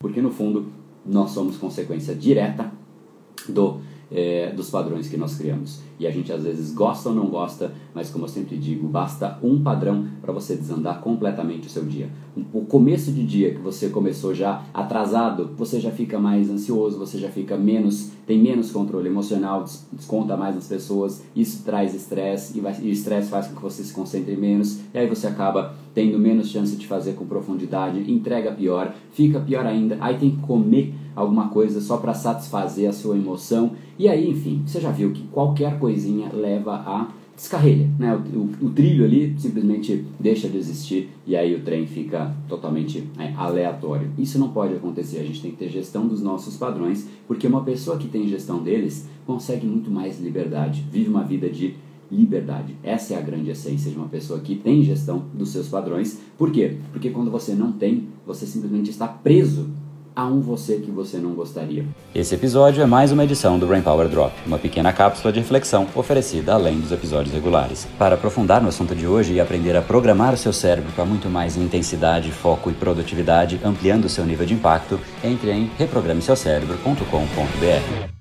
Porque no fundo nós somos consequência direta do é, dos padrões que nós criamos. E a gente às vezes gosta ou não gosta, mas como eu sempre digo, basta um padrão para você desandar completamente o seu dia. O começo de dia que você começou já atrasado, você já fica mais ansioso, você já fica menos, tem menos controle emocional, desconta mais nas pessoas, isso traz estresse e, o estresse faz com que você se concentre menos, e aí você acaba tendo menos chance de fazer com profundidade, entrega pior, fica pior ainda, aí tem que comer alguma coisa só para satisfazer a sua emoção. E aí, enfim, você já viu que qualquer coisinha leva a descarrega, né? O, o, o, trilho ali simplesmente deixa de existir e aí o trem fica totalmente é, aleatório. Isso não pode acontecer, a gente tem que ter gestão dos nossos padrões, porque uma pessoa que tem gestão deles consegue muito mais liberdade, vive uma vida de liberdade. Essa é a grande essência de uma pessoa que tem gestão dos seus padrões. Por quê? Porque quando você não tem, você simplesmente está preso a um você que você não gostaria. Esse episódio é mais uma edição do Brain Power Drop, uma pequena cápsula de reflexão oferecida além dos episódios regulares. Para aprofundar no assunto de hoje e aprender a programar o seu cérebro para muito mais intensidade, foco e produtividade, ampliando o seu nível de impacto, entre em reprogrameseucerebro.com.br.